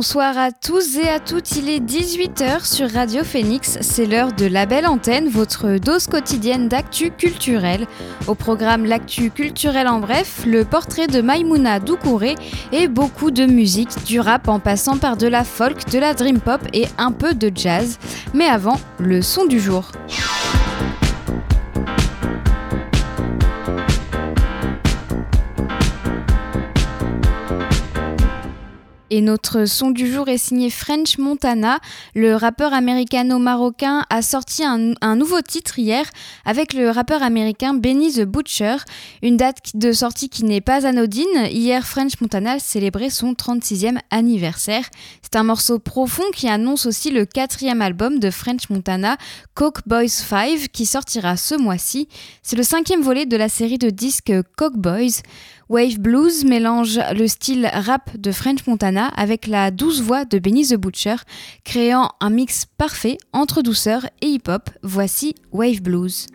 Bonsoir à tous et à toutes, il est 18h sur Radio Phoenix, c'est l'heure de la belle antenne, votre dose quotidienne d'actu culturel. Au programme L'actu culturel en bref, le portrait de Maimouna Doucouré et beaucoup de musique, du rap en passant par de la folk, de la dream pop et un peu de jazz. Mais avant, le son du jour. Et notre son du jour est signé French Montana. Le rappeur américano-marocain a sorti un, nouveau titre hier avec le rappeur américain Benny the Butcher. Une date de sortie qui n'est pas anodine. Hier, French Montana célébrait son 36e anniversaire. C'est un morceau profond qui annonce aussi le quatrième album de French Montana, Coke Boys 5, qui sortira ce mois-ci. C'est le cinquième volet de la série de disques Coke Boys. Wave Blues mélange le style rap de French Montana avec la douce voix de Benny the Butcher, créant un mix parfait entre douceur et hip-hop. Voici Wave Blues.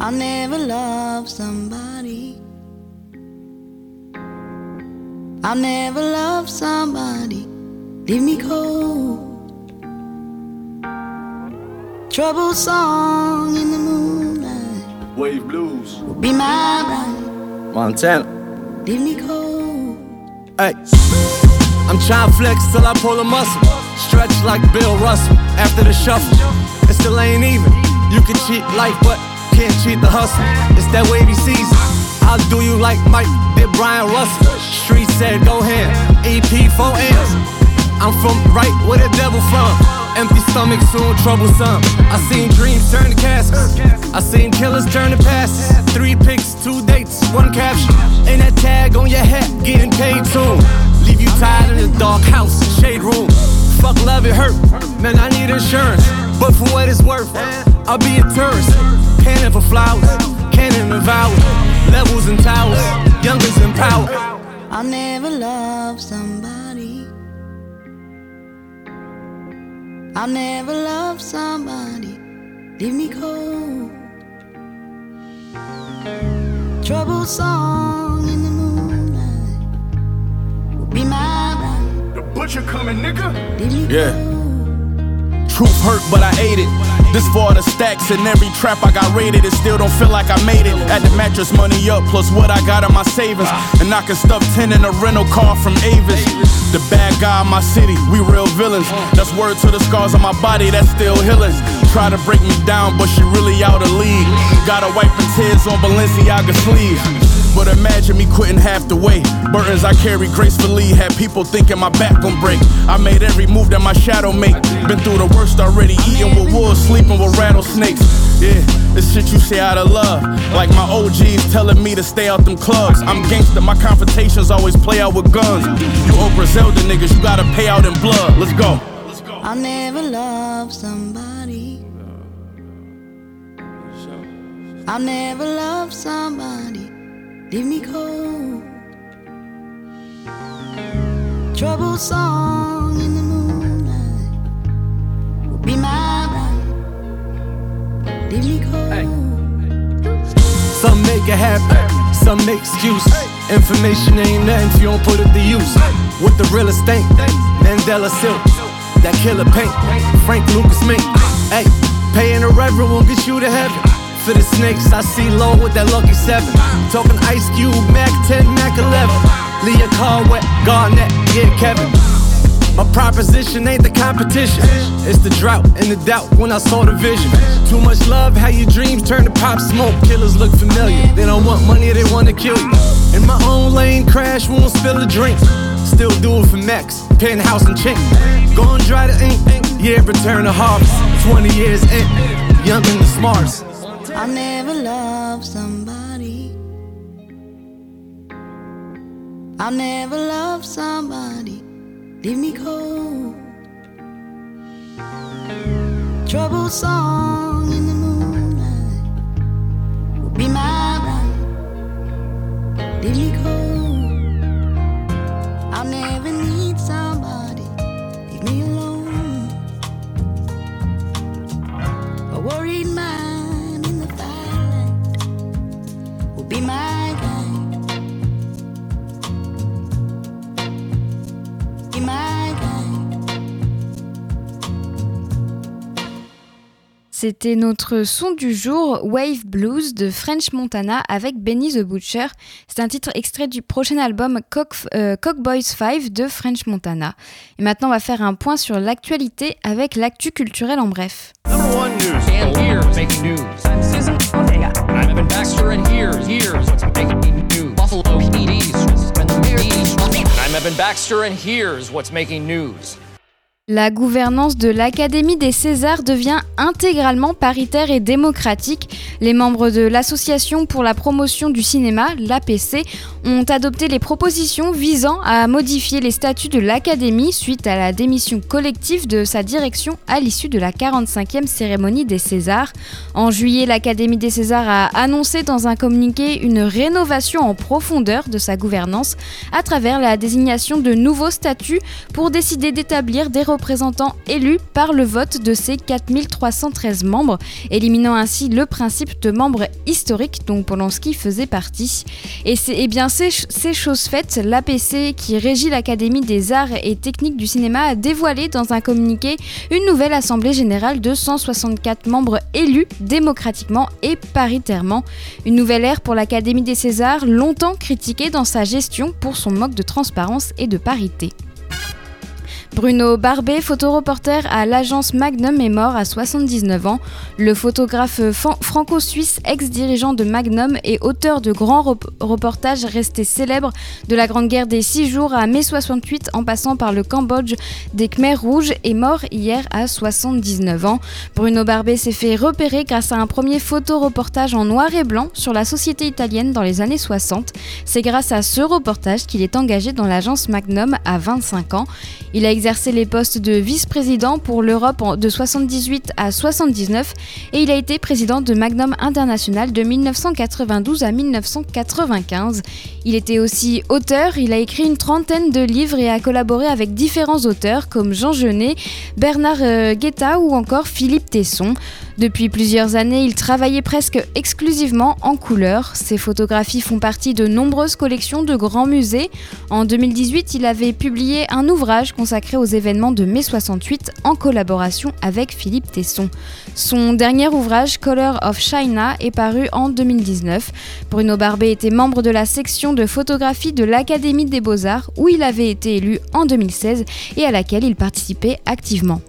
I never love somebody. I never love somebody. Leave me cold. Trouble song in the moonlight. Wave blues. Will be my ride. Montana. Leave me cold. Hey. I'm trying to flex till I pull a muscle. Stretch like Bill Russell after the shuffle. It still ain't even. You can cheat life, but can't cheat the hustle. It's that wavy season. I'll do you like Mike did Brian Russell. Street said go ahead. EP 4 M's. I'm from right where the devil from. Empty stomach, soon troublesome. I seen dreams turn to caskets. I seen killers turn to passes. Three pics, two dates, one caption. Ain't that tag on your hat, getting paid soon. Leave you tied in a dark house, shade room. Fuck love, it hurt. Man, I need insurance. But for what it's worth, I'll be a tourist. Cannon for flowers, cannon and vowels. Levels and towers, youngers in power. I'll never love somebody I'll never love somebody, leave me cold. Trouble song in the moonlight will be my ride. The butcher coming, nigga. Leave me yeah. Truth hurt, but I ate it. This for the stacks and every trap I got raided. It still don't feel like I made it. At the mattress money up, plus what I got in my savings. And I can stuff 10 in a rental car from Avis. The bad guy in my city, we real villains. That's word to the scars on my body, that's still healing. Try to break me down, but she really out of league. Gotta wipe the tears on Balenciaga sleeve. But imagine me quitting half the way. Burdens I carry gracefully had people thinking my back gon' break. I made every move that my shadow make. Been through the worst already, eating with wolves, sleeping with rattlesnakes. Yeah, this shit you say out of love. Like my OGs telling me to stay out them clubs. I'm gangster, my confrontations always play out with guns. You Oprah Zelda niggas, you gotta pay out in blood. Let's go. I never love somebody. I never love somebody leave me cold. Trouble song in the moonlight will be my ride. Leave me cold. Hey. Some make it happen, some make excuse. Information ain't nothing if you don't put it to use. With the real estate, Mandela silk, that killer paint, Frank Lucas mink. Hey, paying a reverend won't get you to heaven for the snakes, I see low with that lucky seven. Talking Ice Cube, Mac 10, Mac 11. Leah Carwet, Garnett, yeah, Kevin. My proposition ain't the competition. It's the drought and the doubt when I saw the vision. Too much love, how your dreams turn to pop smoke. Killers look familiar. They don't want money, they wanna kill you. In my own lane, crash, won't spill a drink. Still do it for Max, penthouse and chink. Going dry the ink, yeah, return to harvest. 20 years in, young and the smartest. I never love somebody. I'll never love somebody, leave me cold. Trouble song in the moonlight will be my ride, leave me cold. C'était notre son du jour, Wave Blues de French Montana avec Benny the Butcher. C'est un titre extrait du prochain album Cock, euh, Cock Boys 5 de French Montana. Et maintenant, on va faire un point sur l'actualité avec l'actu culturel en bref. Number one news. And here's making news. Susan Ortega. I'm Evan Baxter, and here's here's what's making news. La gouvernance de l'Académie des Césars devient intégralement paritaire et démocratique. Les membres de l'Association pour la promotion du cinéma, l'APC, ont adopté les propositions visant à modifier les statuts de l'Académie suite à la démission collective de sa direction à l'issue de la 45e cérémonie des Césars. En juillet, l'Académie des Césars a annoncé dans un communiqué une rénovation en profondeur de sa gouvernance à travers la désignation de nouveaux statuts pour décider d'établir des représentants élus par le vote de ses 4313 membres, éliminant ainsi le principe de membres historiques dont Polanski faisait partie. Et c'est eh bien c'est c'est chose faite, l'APC qui régit l'Académie des arts et techniques du cinéma a dévoilé dans un communiqué une nouvelle assemblée générale de 164 membres élus démocratiquement et paritairement. Une nouvelle ère pour l'Académie des Césars, longtemps critiquée dans sa gestion pour son manque de transparence et de parité. Bruno Barbet, photoreporter à l'agence Magnum, est mort à 79 ans. Le photographe franco-suisse, ex-dirigeant de Magnum et auteur de grands rep- reportages restés célèbres de la Grande Guerre des Six Jours à mai 68 en passant par le Cambodge des Khmers rouges, est mort hier à 79 ans. Bruno Barbet s'est fait repérer grâce à un premier photoreportage en noir et blanc sur la société italienne dans les années 60. C'est grâce à ce reportage qu'il est engagé dans l'agence Magnum à 25 ans. Les postes de vice-président pour l'Europe de 78 à 79 et il a été président de Magnum International de 1992 à 1995. Il était aussi auteur, il a écrit une trentaine de livres et a collaboré avec différents auteurs comme Jean Genet, Bernard euh, Guetta ou encore Philippe Tesson. Depuis plusieurs années, il travaillait presque exclusivement en couleur. Ses photographies font partie de nombreuses collections de grands musées. En 2018, il avait publié un ouvrage consacré aux événements de mai 68 en collaboration avec Philippe Tesson. Son dernier ouvrage, Color of China, est paru en 2019. Bruno Barbet était membre de la section de photographie de l'Académie des Beaux-Arts où il avait été élu en 2016 et à laquelle il participait activement.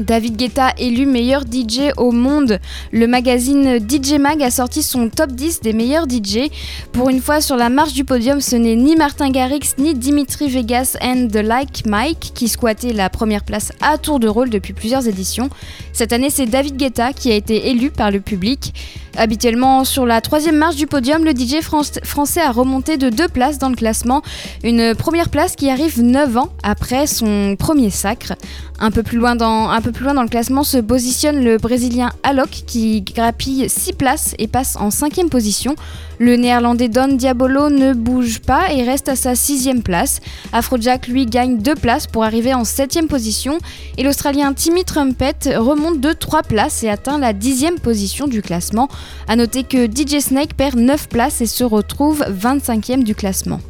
David Guetta élu meilleur DJ au monde. Le magazine DJ Mag a sorti son top 10 des meilleurs DJ. Pour une fois sur la marche du podium, ce n'est ni Martin Garrix ni Dimitri Vegas and The Like Mike qui squattaient la première place à tour de rôle depuis plusieurs éditions. Cette année, c'est David Guetta qui a été élu par le public. Habituellement, sur la troisième marche du podium, le DJ fran- français a remonté de deux places dans le classement. Une première place qui arrive 9 ans après son premier sacre. Un peu plus loin dans, un peu plus loin dans le classement se positionne le Brésilien Alok qui grappille 6 places et passe en cinquième position. Le Néerlandais Don Diabolo ne bouge pas et reste à sa sixième place. Afrojack lui gagne 2 places pour arriver en septième position. Et l'Australien Timmy Trumpet remonte de 3 places et atteint la dixième position du classement. A noter que DJ Snake perd 9 places et se retrouve 25e du classement.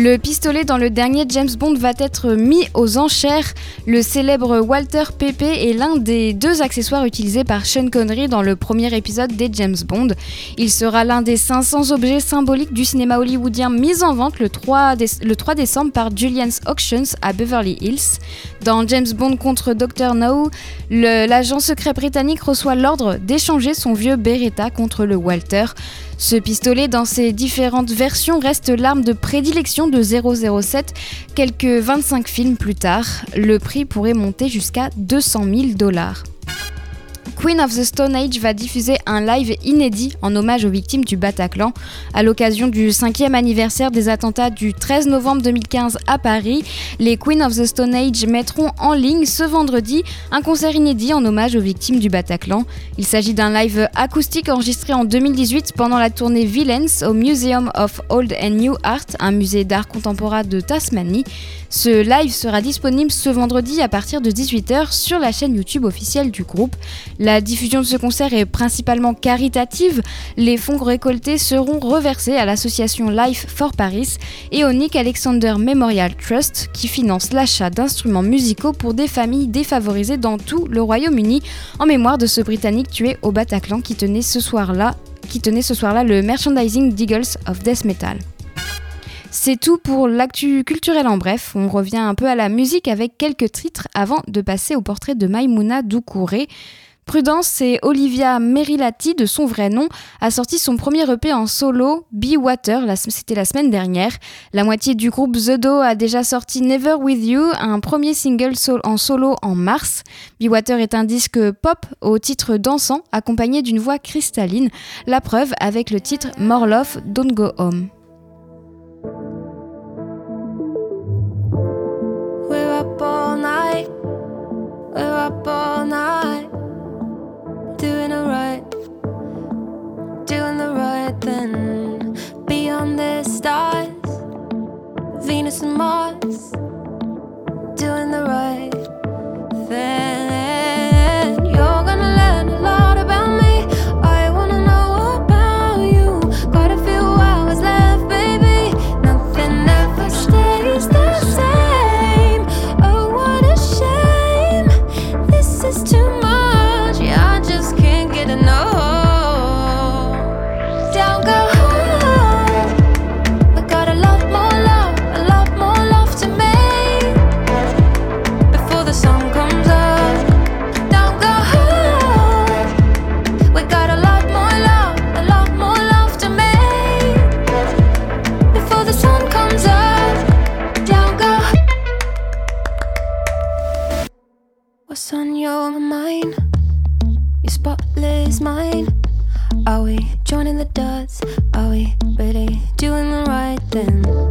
Le pistolet dans le dernier James Bond va être mis aux enchères. Le célèbre Walter Pepe est l'un des deux accessoires utilisés par Sean Connery dans le premier épisode des James Bond. Il sera l'un des 500 objets symboliques du cinéma hollywoodien mis en vente le 3, déce- le 3 décembre par Julian's Auctions à Beverly Hills. Dans James Bond contre Dr. No, l'agent secret britannique reçoit l'ordre d'échanger son vieux Beretta contre le Walter. Ce pistolet, dans ses différentes versions, reste l'arme de prédilection de 007 quelques 25 films plus tard. Le prix pourrait monter jusqu'à 200 000 dollars. Queen of the Stone Age va diffuser un live inédit en hommage aux victimes du Bataclan. À l'occasion du cinquième anniversaire des attentats du 13 novembre 2015 à Paris, les Queen of the Stone Age mettront en ligne ce vendredi un concert inédit en hommage aux victimes du Bataclan. Il s'agit d'un live acoustique enregistré en 2018 pendant la tournée Villains au Museum of Old and New Art, un musée d'art contemporain de Tasmanie. Ce live sera disponible ce vendredi à partir de 18h sur la chaîne YouTube officielle du groupe. Diffusion de ce concert est principalement caritative. Les fonds récoltés seront reversés à l'association Life for Paris et au Nick Alexander Memorial Trust qui finance l'achat d'instruments musicaux pour des familles défavorisées dans tout le Royaume-Uni en mémoire de ce Britannique tué au Bataclan qui tenait ce soir-là qui tenait ce soir-là le merchandising d'Eagles of Death Metal. C'est tout pour l'actu culturel en bref. On revient un peu à la musique avec quelques titres avant de passer au portrait de Maimouna Doucouré. Prudence et Olivia Merilati, de son vrai nom, a sorti son premier EP en solo, Be Water, c'était la semaine dernière. La moitié du groupe The Do a déjà sorti Never With You, un premier single en solo en mars. Be Water est un disque pop au titre dansant, accompagné d'une voix cristalline. La preuve avec le titre More Love, Don't Go Home. Doing it right. Doing the right thing. Beyond the stars. Venus and Mars. Doing the right thing. Dots? Are we really doing the right thing?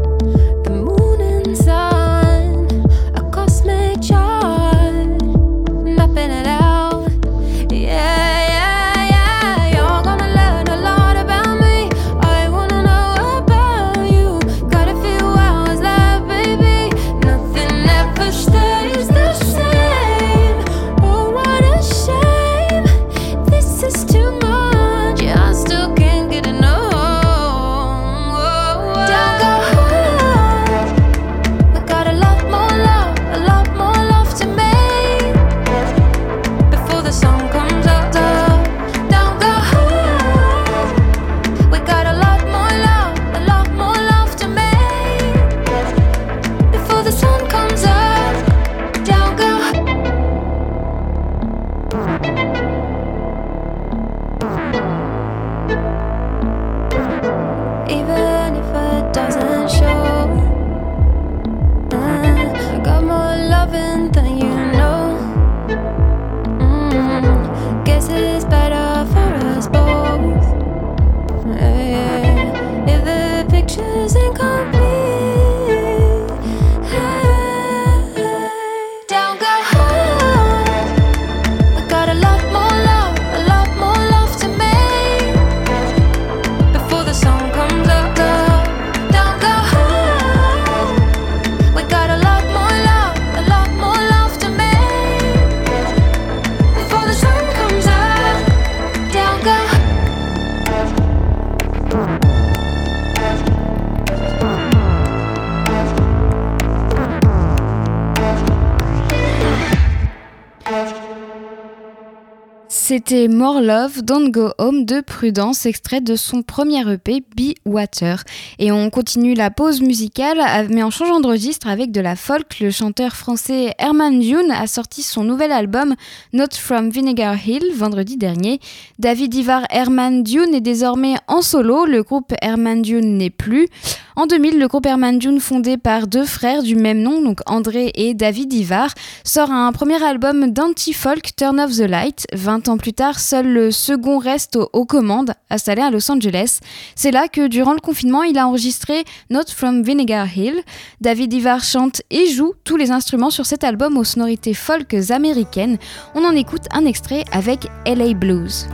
C'était More Love, Don't Go Home de Prudence, extrait de son premier EP Be Water. Et on continue la pause musicale, mais en changeant de registre avec de la folk. Le chanteur français Herman Dune a sorti son nouvel album Not From Vinegar Hill vendredi dernier. David Ivar Herman Dune est désormais en solo, le groupe Herman Dune n'est plus. En 2000, le groupe Herman Dune, fondé par deux frères du même nom, donc André et David Ivar, sort un premier album d'anti-folk, Turn Off the Light. 20 ans plus seul le second reste aux, commandes, installé à Los Angeles. C'est là que, durant le confinement, il a enregistré Note from Vinegar Hill. David Ivar chante et joue tous les instruments sur cet album aux sonorités folk américaines. On en écoute un extrait avec LA Blues.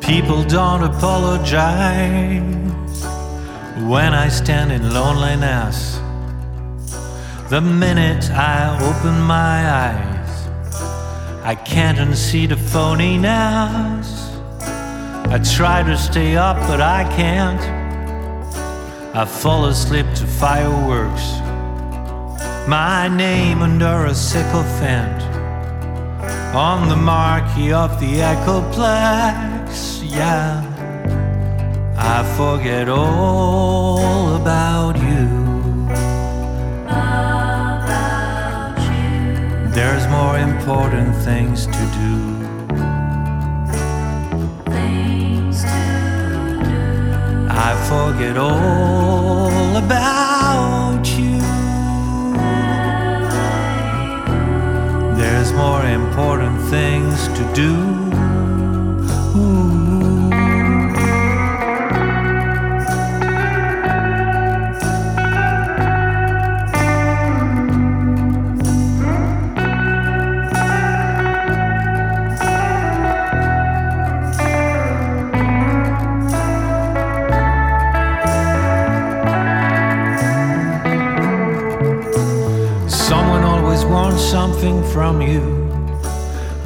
People don't apologize when I stand in loneliness. The minute I open my eyes, I can't unsee the phoniness. I try to stay up, but I can't. I fall asleep to fireworks. My name under a sycophant on the marquee of the Echoplex. Yeah, I forget all about you. There's more important things to do. Things to do. I forget all about you. There's more important things to do.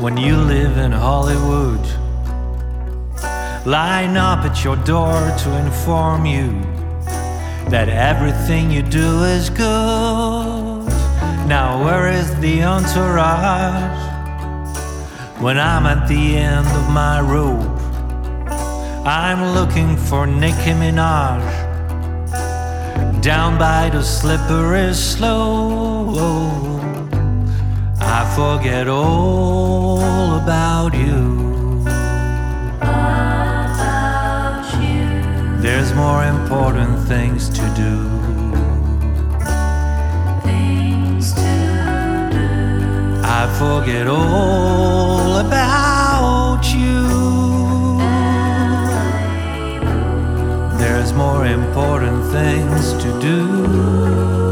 When you live in Hollywood. Line up at your door to inform you that everything you do is good. Now, where is the entourage when I'm at the end of my rope? I'm looking for Nicki Minaj down by the slippery slope. I forget all about you. About you. There's more important things to do. Things to do. I forget all about you. There's more important things to do.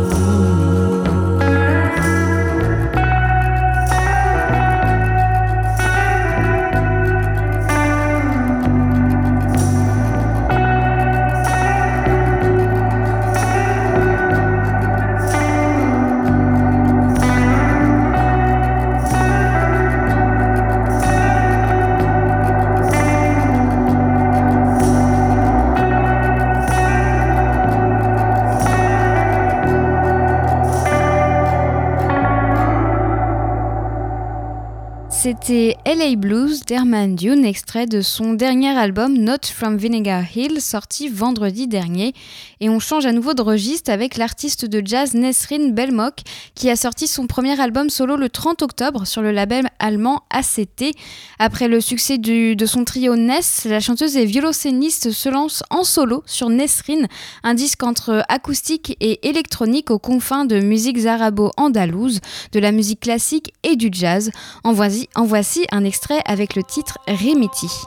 C'était LA Blues d'Herman Dune, extrait de son dernier album Not from Vinegar Hill, sorti vendredi dernier. Et on change à nouveau de registre avec l'artiste de jazz Nesrin Belmok, qui a sorti son premier album solo le 30 octobre sur le label allemand ACT. Après le succès de son trio Ness, la chanteuse et violoncelliste se lance en solo sur Nesrin, un disque entre acoustique et électronique aux confins de musiques arabo-andalouses, de la musique classique et du jazz. En voici en voici un extrait avec le titre Remiti.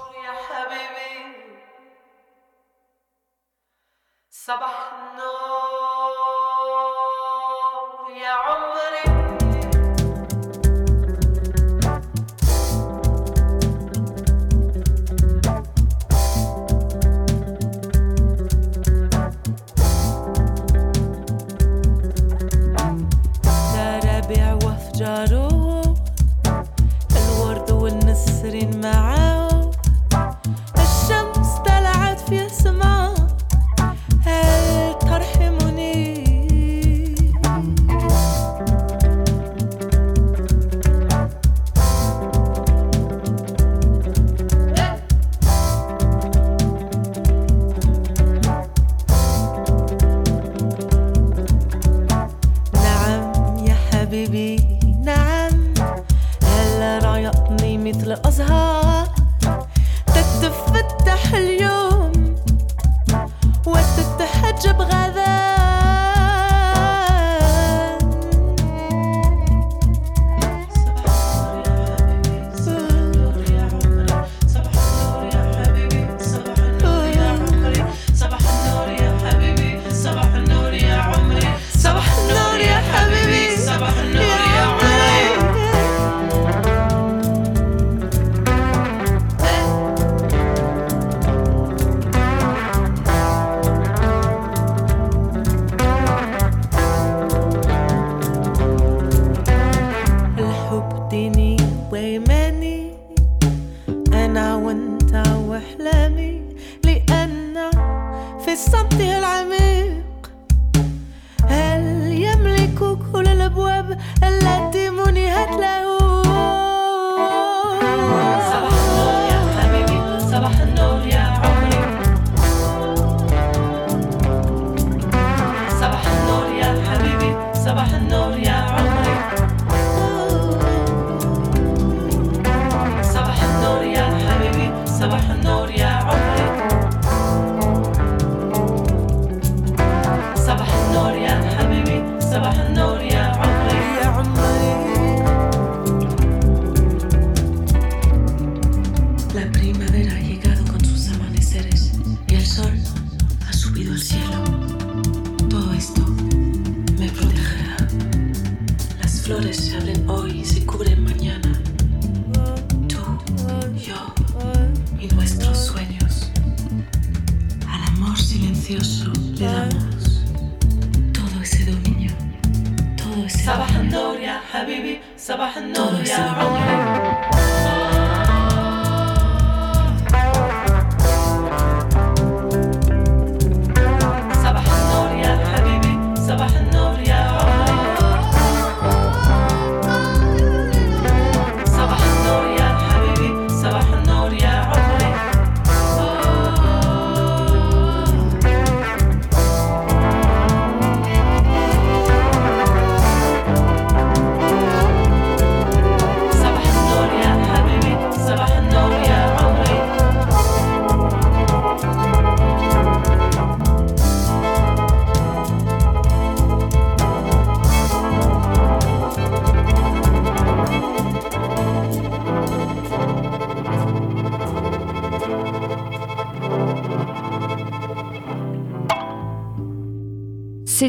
الشمس طلعت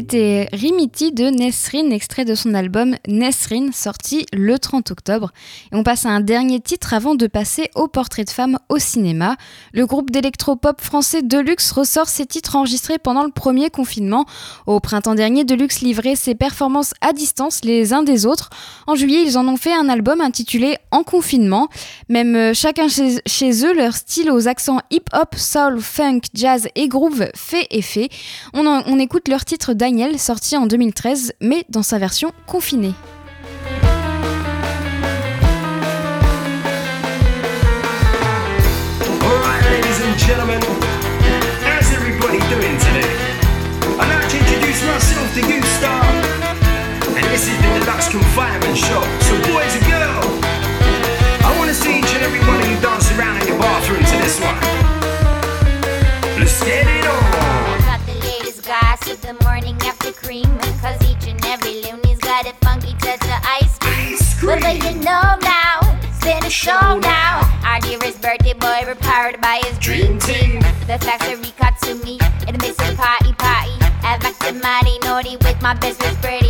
C'était Rimiti de Nesrin, extrait de son album Nesrin, sorti le 30 octobre. Et on passe à un dernier titre avant de passer au portrait de femme au cinéma. Le groupe d'électropop français Deluxe ressort ses titres enregistrés pendant le premier confinement. Au printemps dernier, Deluxe livrait ses performances à distance les uns des autres. En juillet, ils en ont fait un album intitulé En confinement. Même euh, chacun chez, eux, leur style aux accents hip-hop, soul, funk, jazz et groove fait effet. On, écoute leur titre Sorti en 2013, mais dans sa version confinée. Alright, ladies and gentlemen, how's everybody doing today? I'd like to introduce myself to you, Star. And this is the Deluxe Confinement Show. So, boys and girls, I want to see each and every one of you dance around in your bathroom to this one. The morning after cream. Cause each and every loony's got a funky touch of ice cream. Well, but you know now, it's been a show now. Our dearest birthday boy, we're powered by his dream team. The factory Katsumi, in the midst of party party. I've acted mighty naughty with my best friend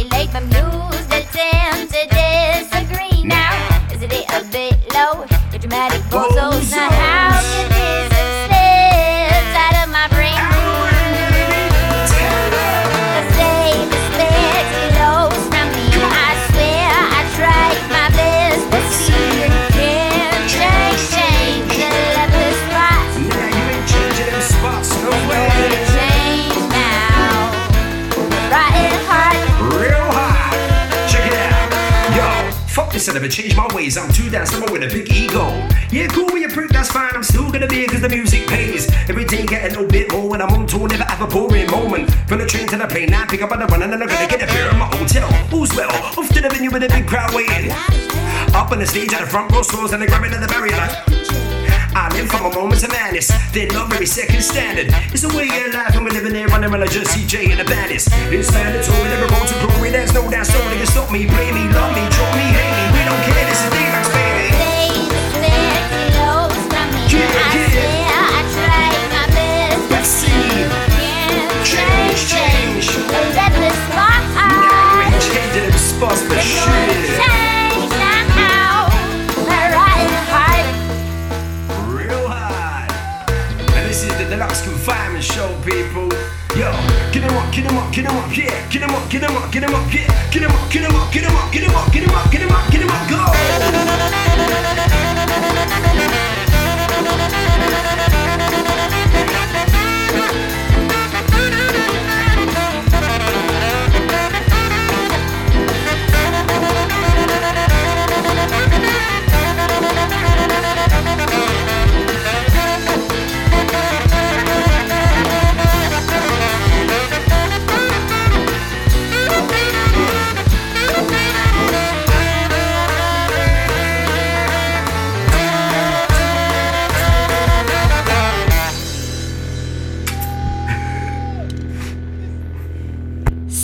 never changed my ways. I'm too down somewhere with a big ego. Yeah, cool with your prick, that's fine. I'm still gonna be cause the music pays. Every day get a little bit more when I'm on tour, never have a boring moment. From the train to the plane, now pick up on the run and I'm gonna get a beer in my hotel. Who's well? Off to the venue with a big crowd waiting. Up on the stage at the front row, slows and the grabbing of the barrier. Like, I live for my moments of madness. They love every second standard. It's the way of life, and we're living there running when I just CJ and the baddest. It's mandatory, never born to glory. There's no doubt, story can stop me, blame me, love me, draw me, hate me. We don't care, this is D-Max, baby. Yeah, yeah. I tried my best. Let's see. Change, change. The spot Now we ain't changing them spots, but shit. Show, people. Yo, get him up, get him up, get him up, yeah. Get him up, get him up, get him up, yeah. Get him up, get him up, get him up, get him up, get him up, get him up, get him up, go.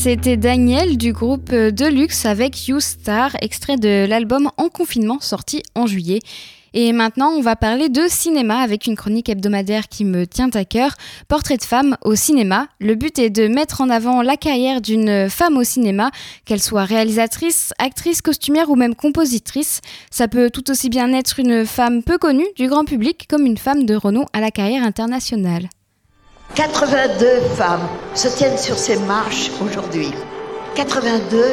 C'était Daniel du groupe Deluxe avec You Star, extrait de l'album En confinement sorti en juillet. Et maintenant, on va parler de cinéma avec une chronique hebdomadaire qui me tient à cœur. Portrait de femme au cinéma. Le but est de mettre en avant la carrière d'une femme au cinéma, qu'elle soit réalisatrice, actrice, costumière ou même compositrice. Ça peut tout aussi bien être une femme peu connue du grand public comme une femme de renom à la carrière internationale. 82 femmes se tiennent sur ces marches aujourd'hui. 82,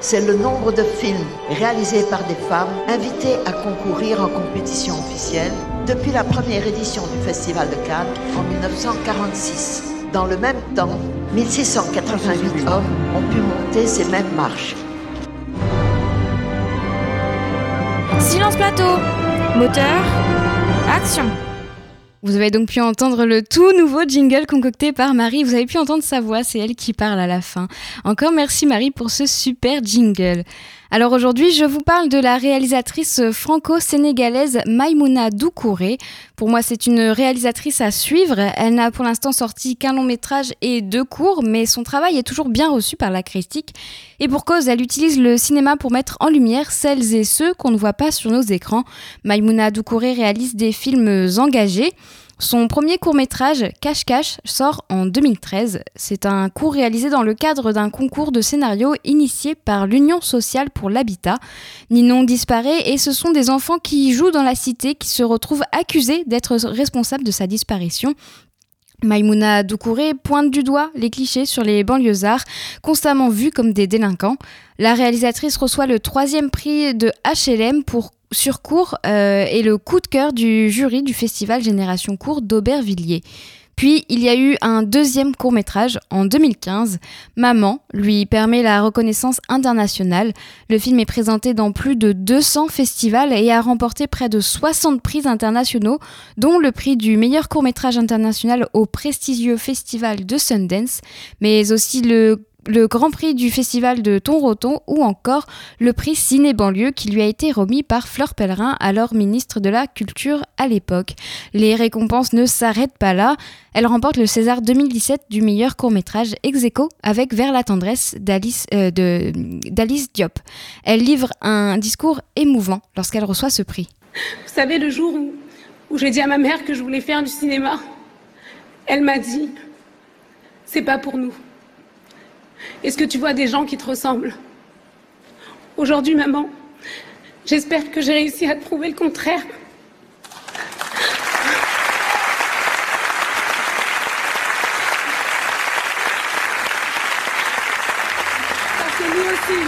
c'est le nombre de films réalisés par des femmes invitées à concourir en compétition officielle depuis la première édition du Festival de Cannes en 1946. Dans le même temps, 1688 hommes ont pu monter ces mêmes marches. Silence plateau Moteur Action vous avez donc pu entendre le tout nouveau jingle concocté par Marie. Vous avez pu entendre sa voix, c'est elle qui parle à la fin. Encore merci Marie pour ce super jingle. Alors aujourd'hui, je vous parle de la réalisatrice franco-sénégalaise Maïmouna Doucouré. Pour moi, c'est une réalisatrice à suivre. Elle n'a pour l'instant sorti qu'un long métrage et deux courts, mais son travail est toujours bien reçu par la critique. Et pour cause, elle utilise le cinéma pour mettre en lumière celles et ceux qu'on ne voit pas sur nos écrans. Maïmouna Doucouré réalise des films engagés. Son premier court-métrage, Cache Cache, sort en 2013. C'est un court réalisé dans le cadre d'un concours de scénario initié par l'Union sociale pour l'habitat. Ninon disparaît et ce sont des enfants qui jouent dans la cité qui se retrouvent accusés d'être responsables de sa disparition. Maïmouna Doucouré pointe du doigt les clichés sur les banlieusards, constamment vus comme des délinquants. La réalisatrice reçoit le troisième prix de HLM pour sur cours euh, et le coup de cœur du jury du festival Génération Court d'Aubervilliers. Puis il y a eu un deuxième court métrage en 2015. Maman lui permet la reconnaissance internationale. Le film est présenté dans plus de 200 festivals et a remporté près de 60 prix internationaux, dont le prix du meilleur court métrage international au prestigieux festival de Sundance, mais aussi le le Grand Prix du Festival de Tonroton ou encore le prix Ciné Banlieue qui lui a été remis par Fleur Pellerin, alors ministre de la Culture à l'époque. Les récompenses ne s'arrêtent pas là. Elle remporte le César 2017 du meilleur court-métrage ex aequo avec Vers la tendresse d'Alice euh, d'Alice Diop. Elle livre un discours émouvant lorsqu'elle reçoit ce prix. Vous savez, le jour où j'ai dit à ma mère que je voulais faire du cinéma, elle m'a dit C'est pas pour nous. Est-ce que tu vois des gens qui te ressemblent Aujourd'hui, maman, j'espère que j'ai réussi à te prouver le contraire. Parce que nous aussi,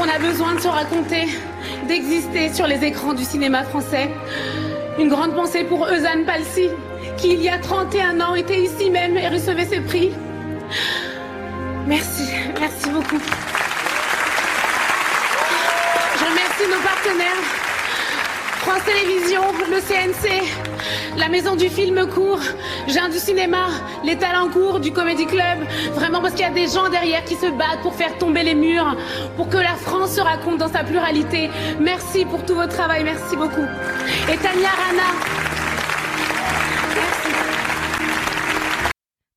on, a besoin de se raconter, d'exister sur les écrans du cinéma français. Une grande pensée pour Eusanne Palsy, qui il y a 31 ans était ici même et recevait ce prix. Merci, merci beaucoup. Je remercie nos partenaires, France Télévisions, le CNC, la maison du film court, Jean du cinéma, les talents courts du Comedy Club. Vraiment parce qu'il y a des gens derrière qui se battent pour faire tomber les murs, pour que la France se raconte dans sa pluralité. Merci pour tout votre travail, merci beaucoup. Et Tania Rana.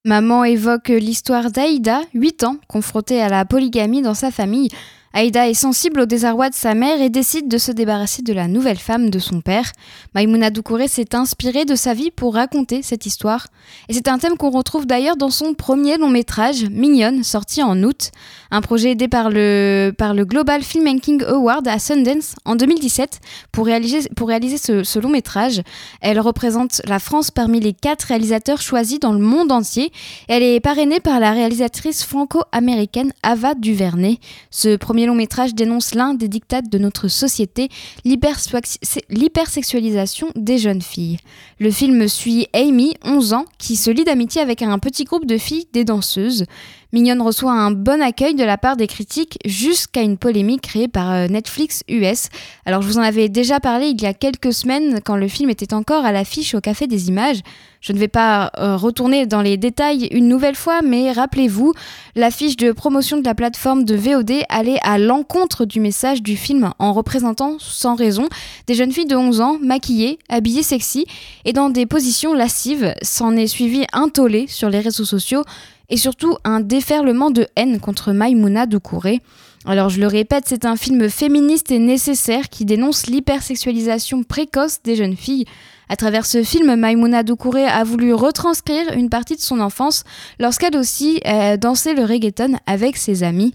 Maman évoque l'histoire d'Aïda, 8 ans, confrontée à la polygamie dans sa famille. Aïda est sensible au désarroi de sa mère et décide de se débarrasser de la nouvelle femme de son père. Maïmouna Doucouré s'est inspirée de sa vie pour raconter cette histoire. Et c'est un thème qu'on retrouve d'ailleurs dans son premier long métrage, Mignonne, sorti en août. Un projet aidé par le, par le Global Filmmaking Award à Sundance en 2017 pour réaliser, pour réaliser ce, long métrage. Elle représente la France parmi les quatre réalisateurs choisis dans le monde entier. Elle est parrainée par la réalisatrice franco-américaine Ava DuVernay. Ce long métrage dénonce l'un des dictats de notre société, l'hypersexualisation des jeunes filles. Le film suit Amy, 11 ans, qui se lie d'amitié avec un petit groupe de filles, des danseuses. Mignonne reçoit un bon accueil de la part des critiques jusqu'à une polémique créée par euh, Netflix US. Alors je vous en avais déjà parlé il y a quelques semaines quand le film était encore à l'affiche au Café des Images. Je ne vais pas euh, retourner dans les détails une nouvelle fois, mais rappelez-vous, l'affiche de promotion de la plateforme de VOD allait à l'encontre du message du film en représentant sans raison des jeunes filles de 11 ans maquillées, habillées sexy et dans des positions lascives. S'en est suivi un tollé sur les réseaux sociaux et surtout un déferlement de haine contre Maïmouna Doucouré. Alors je le répète, c'est un film féministe et nécessaire qui dénonce l'hypersexualisation précoce des jeunes filles. À travers ce film, Maïmouna Doucouré a voulu retranscrire une partie de son enfance lorsqu'elle aussi euh, dansait le reggaeton avec ses amis.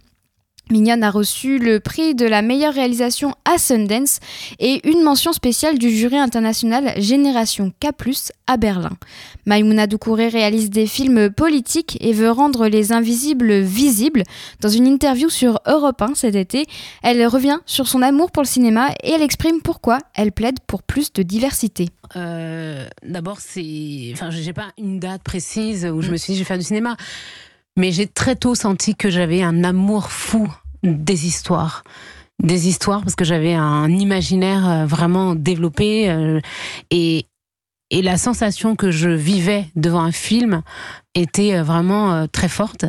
Mignonne a reçu le prix de la meilleure réalisation à Sundance et une mention spéciale du jury international Génération K+, à Berlin. Maïmouna Doucouré réalise des films politiques et veut rendre les invisibles visibles. Dans une interview sur Europe 1 cet été, elle revient sur son amour pour le cinéma et elle exprime pourquoi elle plaide pour plus de diversité. Euh, D'abord, c'est, enfin, j'ai pas une date précise où je me suis dit je vais faire du cinéma. Mais j'ai très tôt senti que j'avais un amour fou des histoires. Des histoires parce que j'avais un imaginaire euh, vraiment développé euh, et, et la sensation que je vivais devant un film était euh, vraiment euh, très forte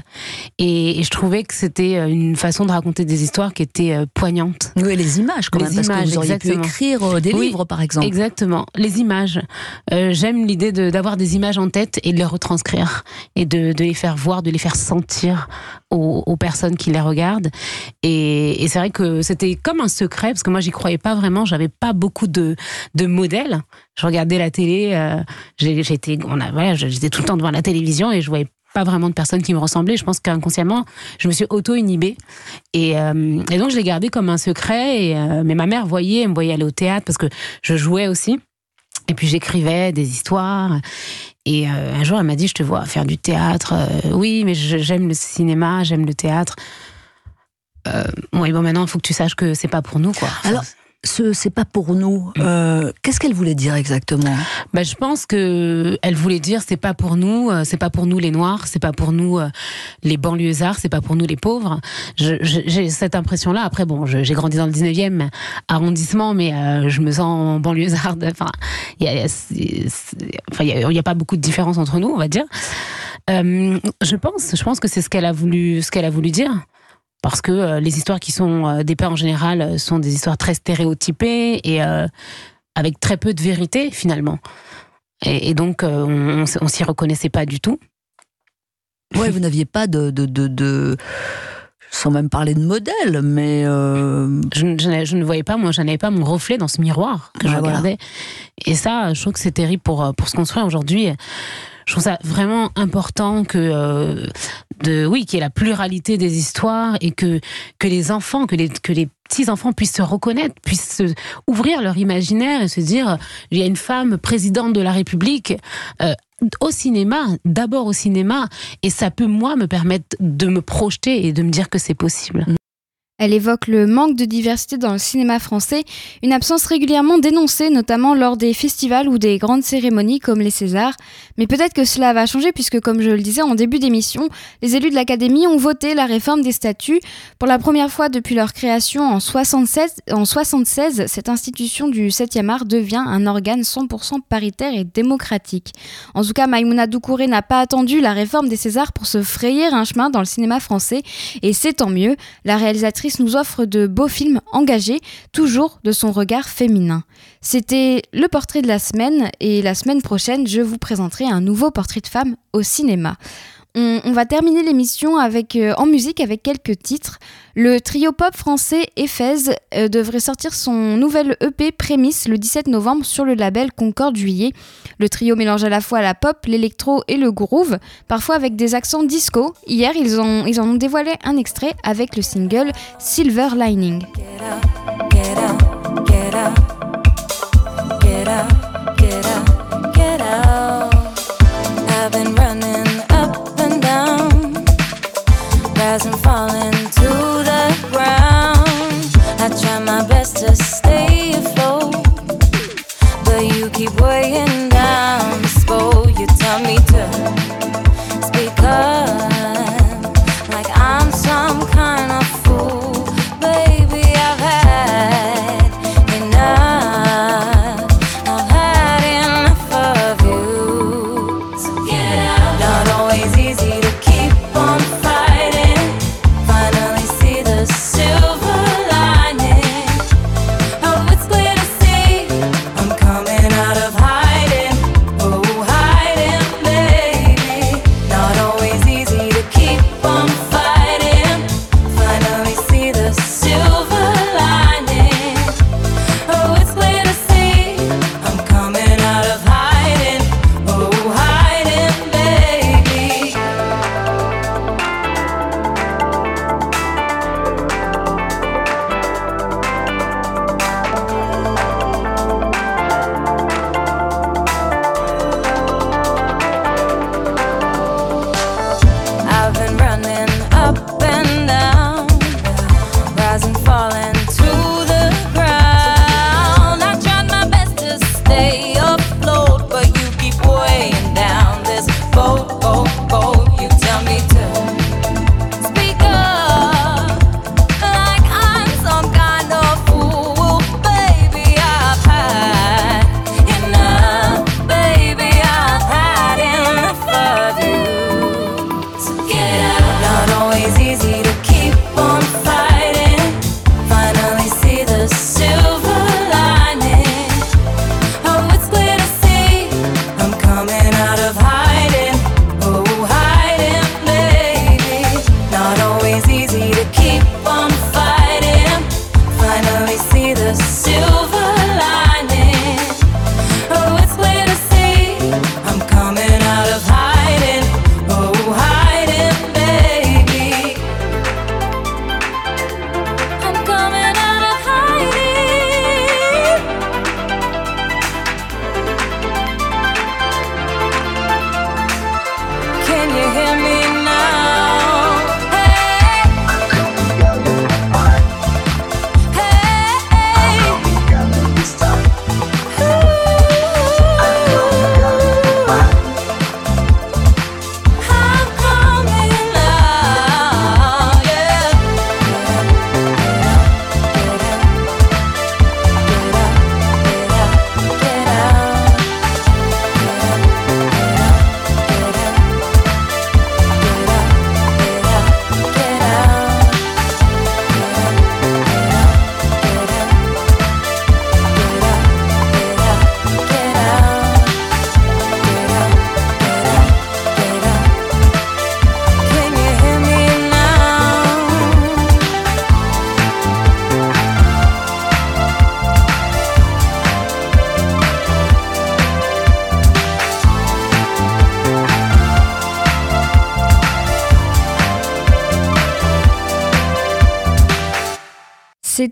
et, et je trouvais que c'était euh, une façon de raconter des histoires qui était poignante. Oui, les images quand Les même, parce que vous auriez pu écrire des Oui, livres par exemple. Exactement, les images. Euh, J'aime l'idée de- d'avoir des images en tête et de les retranscrire et de, de les faire voir, de les faire sentir aux, aux personnes qui les regardent. Et, et c'est vrai que c'était comme un secret parce que moi j'y croyais pas vraiment. J'avais pas beaucoup de, de modèles. Je regardais la télé. euh, j'étais, voilà, j'étais tout le temps devant la télévision et je voyais pas vraiment de personnes qui me ressemblaient. Je pense qu'inconsciemment, je me suis auto-inhibée. Et, euh, et donc, je l'ai gardé comme un secret. Et, euh, mais ma mère voyait, elle me voyait aller au théâtre parce que je jouais aussi. Et puis, j'écrivais des histoires. Et euh, un jour, elle m'a dit, je te vois faire du théâtre. Oui, mais j'aime le cinéma, j'aime le théâtre. Euh, oui, bon, maintenant, il faut que tu saches que c'est pas pour nous, quoi. Ce c'est pas pour nous. euh, Qu'est-ce qu'elle voulait dire exactement? Bah, je pense que elle voulait dire c'est pas pour nous, euh, c'est pas pour nous les noirs, c'est pas pour nous euh, les banlieusards, c'est pas pour nous les pauvres. J'ai cette impression-là. Après, bon, j'ai grandi dans le 19e arrondissement, mais euh, je me sens banlieusarde. Enfin, il y a, a pas beaucoup de différence entre nous, on va dire. Euh, je pense, je pense que c'est ce qu'elle a voulu, ce qu'elle a voulu dire. Parce que euh, les histoires qui sont euh, dépeintes en général euh, sont des histoires très stéréotypées et avec très peu de vérité finalement. Et, et donc, on, on s'y reconnaissait pas du tout. Ouais, vous n'aviez pas de, de, de, de- sans même parler de modèle, mais euh, Je, ne- je je voyais pas, moi, je n'avais pas mon reflet dans ce miroir que je Ouais, voilà. regardais. Et ça, je trouve que c'est terrible pour, pour se construire aujourd'hui. Je trouve ça vraiment important que, euh, de, oui, qu'il y ait la pluralité des histoires et que, que les enfants, que les, que les petits enfants puissent se reconnaître, puissent se- ouvrir leur imaginaire et se dire, il y a une femme présidente de la République. euh, au cinéma, d'abord au cinéma, et ça peut moi me permettre de me projeter et de me dire que c'est possible. Elle évoque le manque de diversité dans le cinéma français, une absence régulièrement dénoncée, notamment lors des festivals ou des grandes cérémonies comme les Césars. Mais peut-être que cela va changer puisque, comme je le disais en début d'émission, les élus de l'Académie ont voté la réforme des statuts. Pour la première fois depuis leur création en 76, en 76 cette institution du 7e art devient un organe 100% paritaire et démocratique. En tout cas, Maïmouna Doucouré n'a pas attendu la réforme des Césars pour se frayer un chemin dans le cinéma français et c'est tant mieux. La réalisatrice nous offre de beaux films engagés, toujours de son regard féminin. C'était le portrait de la semaine et la semaine prochaine, je vous présenterai un nouveau portrait de femme au cinéma. On, va terminer l'émission avec euh, en musique avec quelques titres. Le trio pop français Ephèse euh, devrait sortir son nouvel EP Prémisse le 17 novembre sur le label Concorde Juillet. Le trio mélange à la fois la pop, l'électro et le groove, parfois avec des accents disco. Hier, ils, ont, en ont dévoilé un extrait avec le single Silver Lining. To stay afloat, but you keep weighing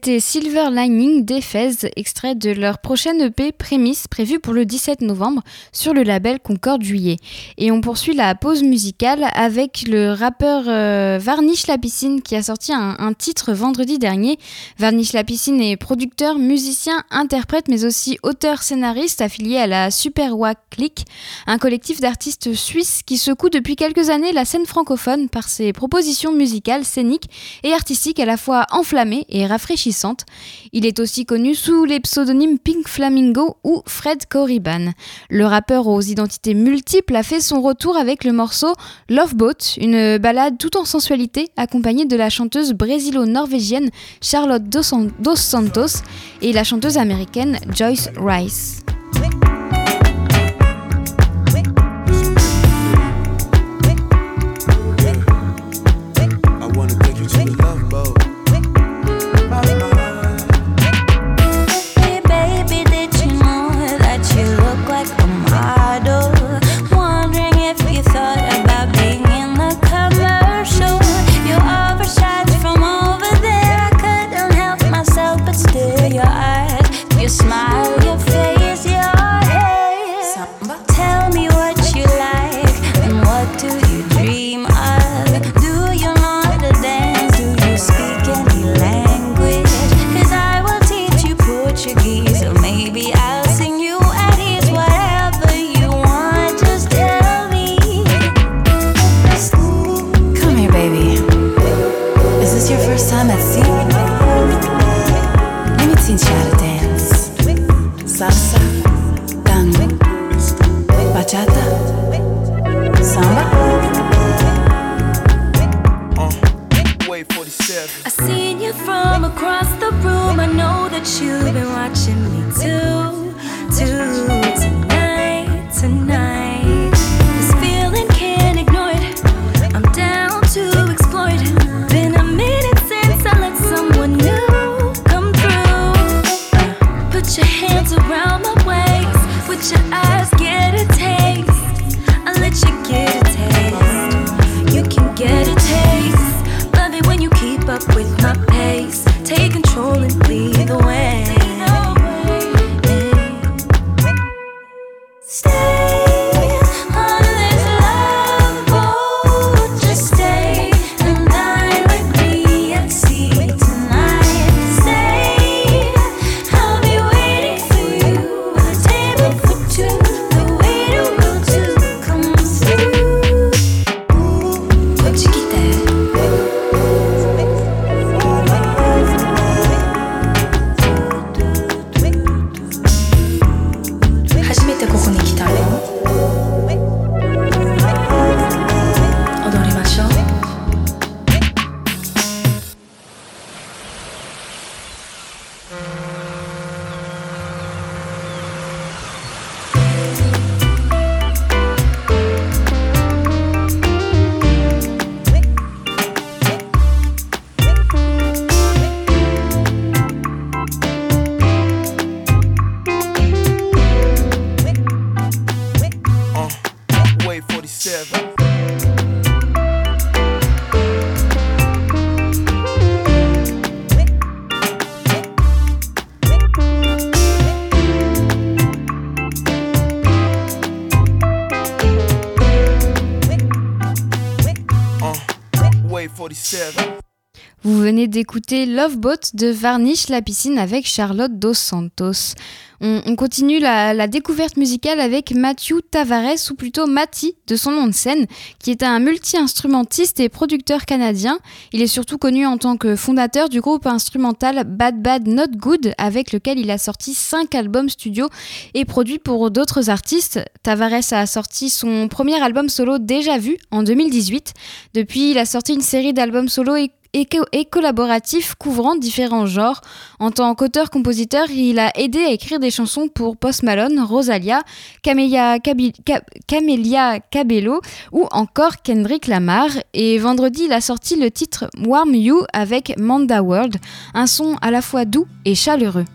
C'était Silver Lining d'Ephèse, extrait de leur prochaine EP Prémisse, prévue pour le 17 novembre sur le label Concorde Juillet. Et on poursuit la pause musicale avec le rappeur euh, Varnish La Piscine qui a sorti un, titre vendredi dernier. Varnish La Piscine est producteur, musicien, interprète, mais aussi auteur-scénariste affilié à la Super Wack Click, un collectif d'artistes suisses qui secoue depuis quelques années la scène francophone par ses propositions musicales, scéniques et artistiques à la fois enflammées et rafraîchissantes. Il est aussi connu sous les pseudonymes Pink Flamingo ou Fred Corriban. Le rappeur aux identités multiples a fait son retour avec le morceau Love Boat, une balade tout en sensualité accompagnée de la chanteuse brésilo-norvégienne Charlotte Dos Santos et la chanteuse américaine Joyce Rice. D'écouter Love Boat de Varnish la piscine avec Charlotte Dos Santos. On, continue la, découverte musicale avec Matthew Tavares, ou plutôt Matty, de son nom de scène, qui est un multi-instrumentiste et producteur canadien. Il est surtout connu en tant que fondateur du groupe instrumental Bad Bad Not Good, avec lequel il a sorti 5 albums studio et produit pour d'autres artistes. Tavares a sorti son premier album solo Déjà Vu en 2018. Depuis, il a sorti une série d'albums solo et et, collaboratif couvrant différents genres. En tant qu'auteur-compositeur, il a aidé à écrire des chansons pour Post Malone, Rosalia, Camélia, Cabello ou encore Kendrick Lamar. Et vendredi, il a sorti le titre Warm You avec Manda World, un son à la fois doux et chaleureux.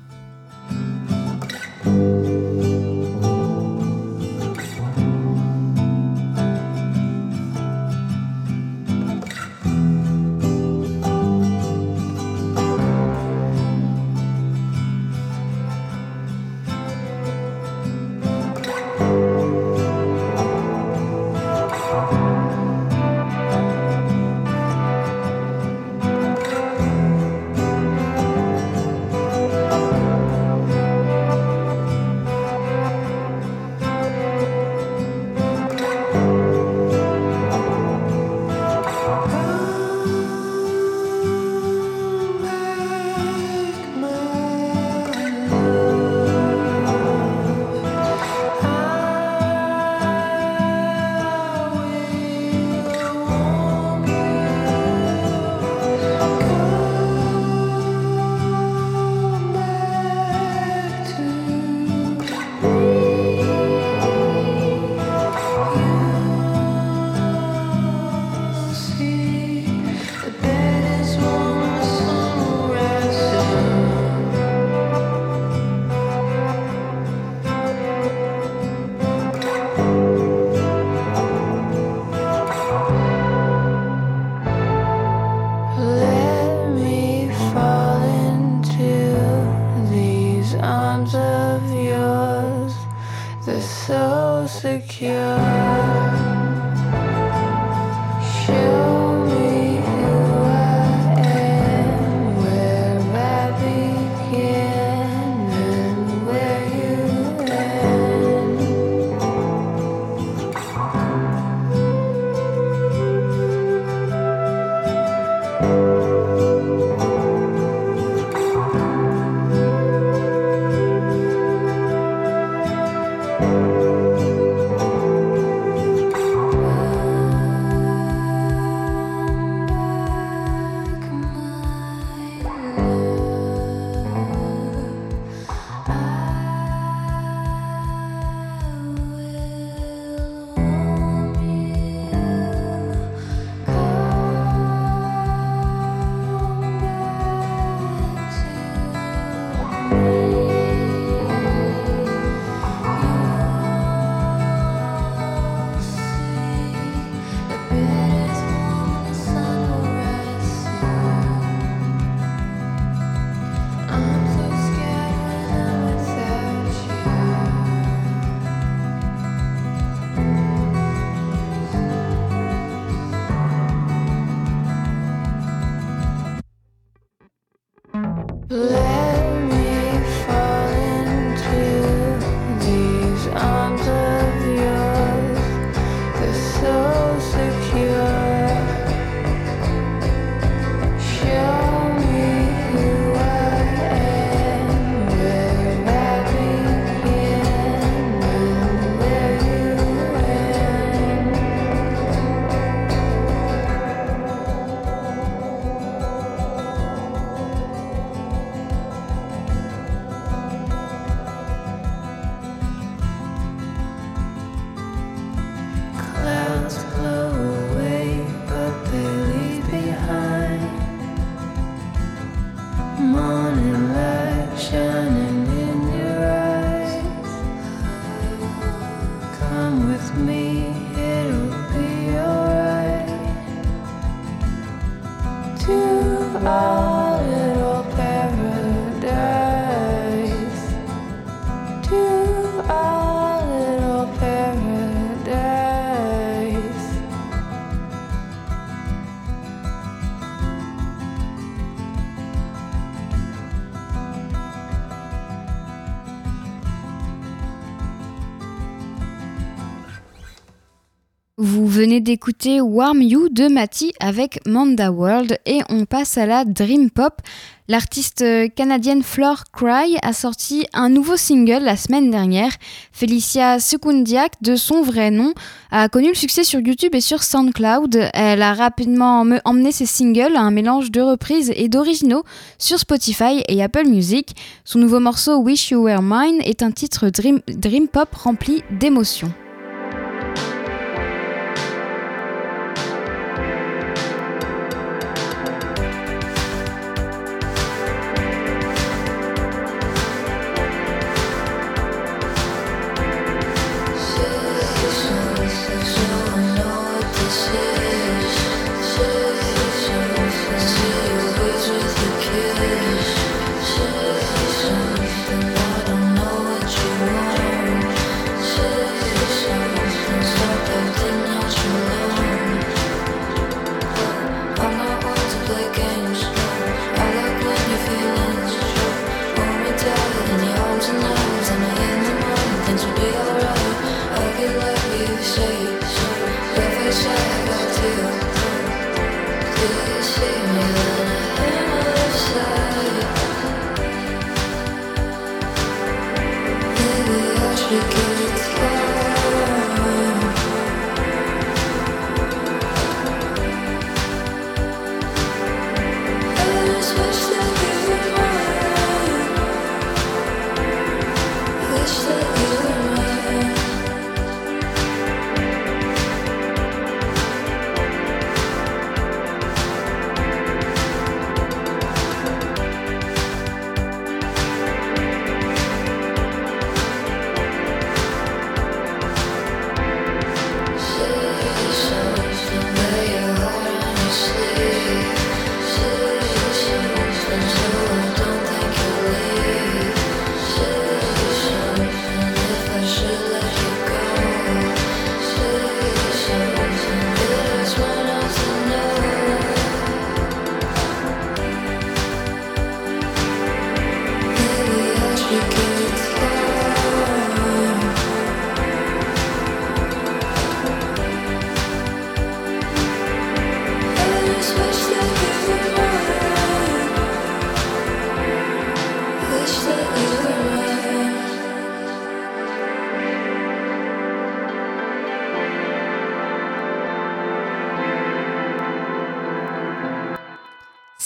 Venez d'écouter Warm You de Matty avec Manda World et on passe à la Dream Pop. L'artiste canadienne Flore Cry a sorti un nouveau single la semaine dernière. Felicia Secundiak, de son vrai nom, a connu le succès sur YouTube et sur SoundCloud. Elle a rapidement emmené ses singles à un mélange de reprises et d'originaux sur Spotify et Apple Music. Son nouveau morceau Wish You Were Mine est un titre dream, dream pop rempli d'émotions.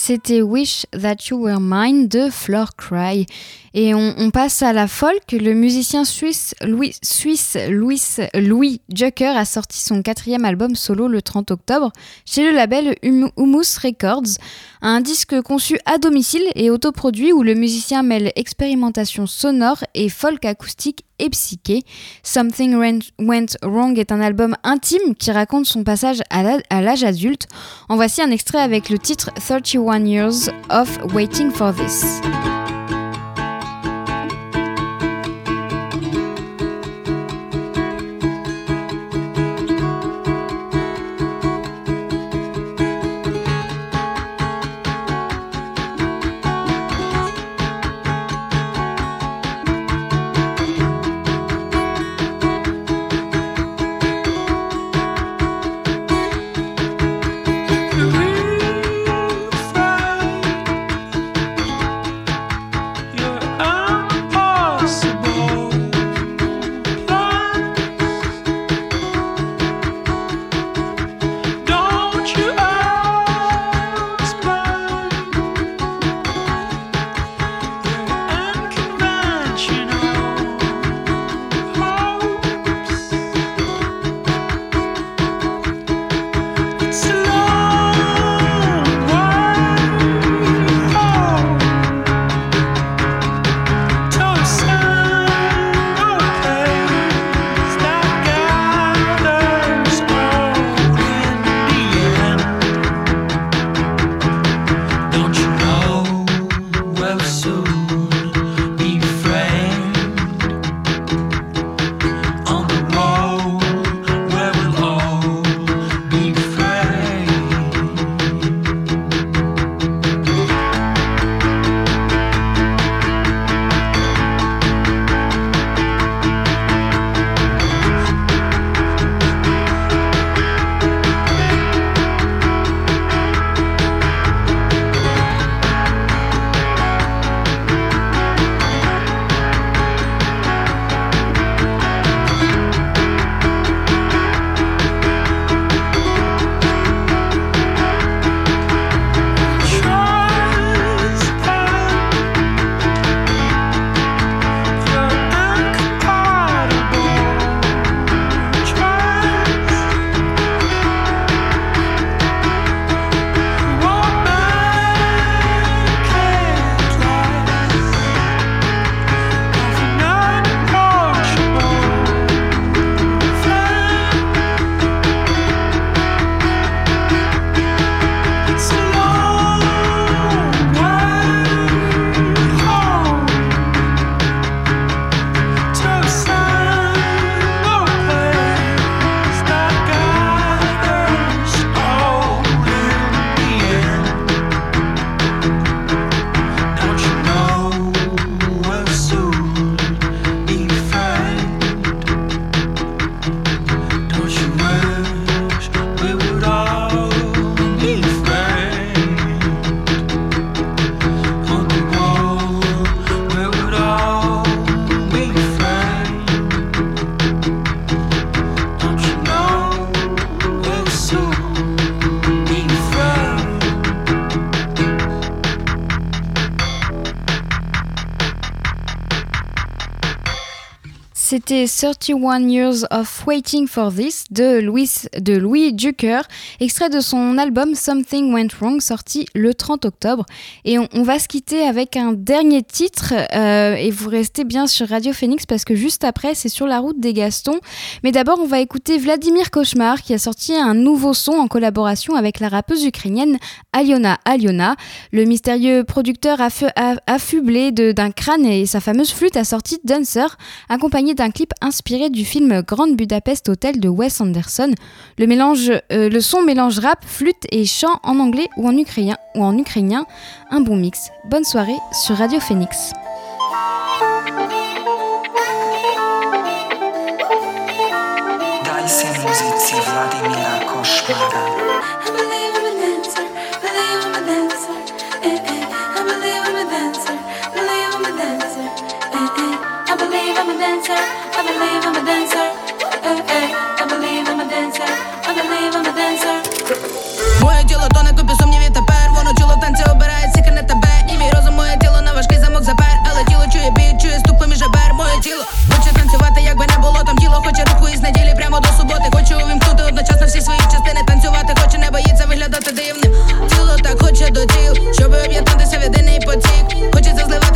C'était Wish That You Were Mine de Floor Cry. Et on, passe à la folk. Le musicien suisse Louis, suisse Louis, Jucker a sorti son quatrième album solo le 30 octobre chez le label Humus Records. Un disque conçu à domicile et autoproduit où le musicien mêle expérimentation sonore et folk acoustique et psyché. Something Went Wrong est un album intime qui raconte son passage à l'âge adulte. En voici un extrait avec le titre 31 Years of Waiting for This. C'était 31 Years of Waiting for This de Louis, de Louis extrait de son album Something Went Wrong, sorti le 30 octobre. Et on, va se quitter avec un dernier titre, euh, et vous restez bien sur Radio Phoenix parce que juste après, c'est sur la route des Gastons. Mais d'abord, on va écouter Vladimir Cauchemar qui a sorti un nouveau son en collaboration avec la rappeuse ukrainienne Aliona Aliona. Le mystérieux producteur affublé d'un crâne et sa fameuse flûte a sorti Dancer, accompagné d'un clip inspiré du film Grand Budapest Hotel de Wes Anderson. Le, mélange, euh, le son mélange rap, flûte et chant en anglais ou en ukrainien, ou en ukrainien. Un bon mix. Bonne soirée sur Radio Phoenix. Моє тіло тоне тобі сумніві тепер, воно чуло танці обирає, сіка не тебе, і мій розум, моє тіло на важкий замок запер, але тіло чує бій, чує ступи між жабер, моє тіло Хоче танцювати, якби не було там тіло, хоче руку із неділі прямо до суботи. Хочу увімкнути одночасно всі свої частини танцювати, хоче не боїться виглядати дивним. Тіло так хоче до тіл, щоб об'єднатися в єдиний потік. Хочеться зливати.